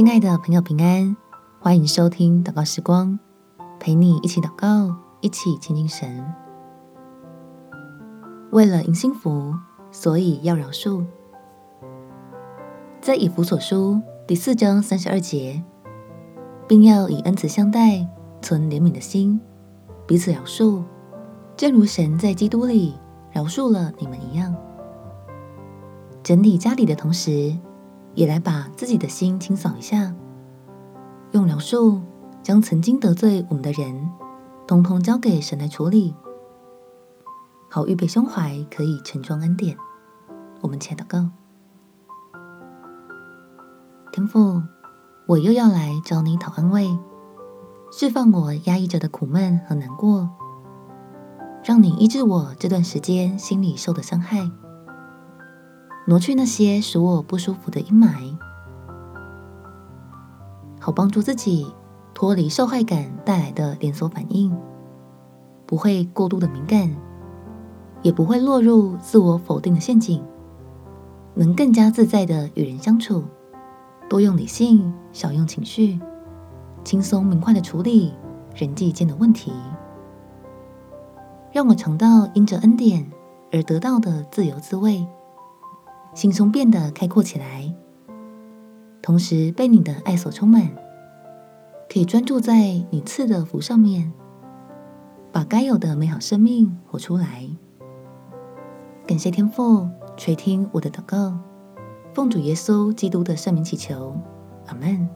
亲爱的朋友，平安！欢迎收听祷告时光，陪你一起祷告，一起亲近神。为了迎幸福，所以要饶恕。在以弗所书第四章三十二节，并要以恩慈相待，存怜悯的心，彼此饶恕，正如神在基督里饶恕了你们一样。整理家里的同时，也来把自己的心清扫一下，用饶恕将曾经得罪我们的人，通通交给神来处理，好预备胸怀，可以承装恩典。我们且祷告：天父，我又要来找你讨安慰，释放我压抑着的苦闷和难过，让你医治我这段时间心里受的伤害。挪去那些使我不舒服的阴霾，好帮助自己脱离受害感带来的连锁反应，不会过度的敏感，也不会落入自我否定的陷阱，能更加自在的与人相处，多用理性，少用情绪，轻松明快的处理人际间的问题，让我尝到因着恩典而得到的自由滋味。心胸变得开阔起来，同时被你的爱所充满，可以专注在你赐的福上面，把该有的美好生命活出来。感谢天父垂听我的祷告，奉主耶稣基督的圣名祈求，阿门。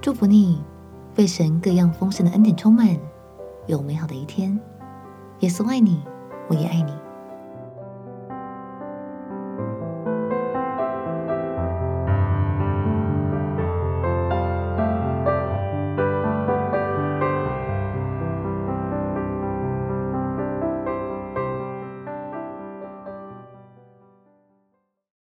祝福你，被神各样丰盛的恩典充满，有美好的一天。耶稣爱你，我也爱你。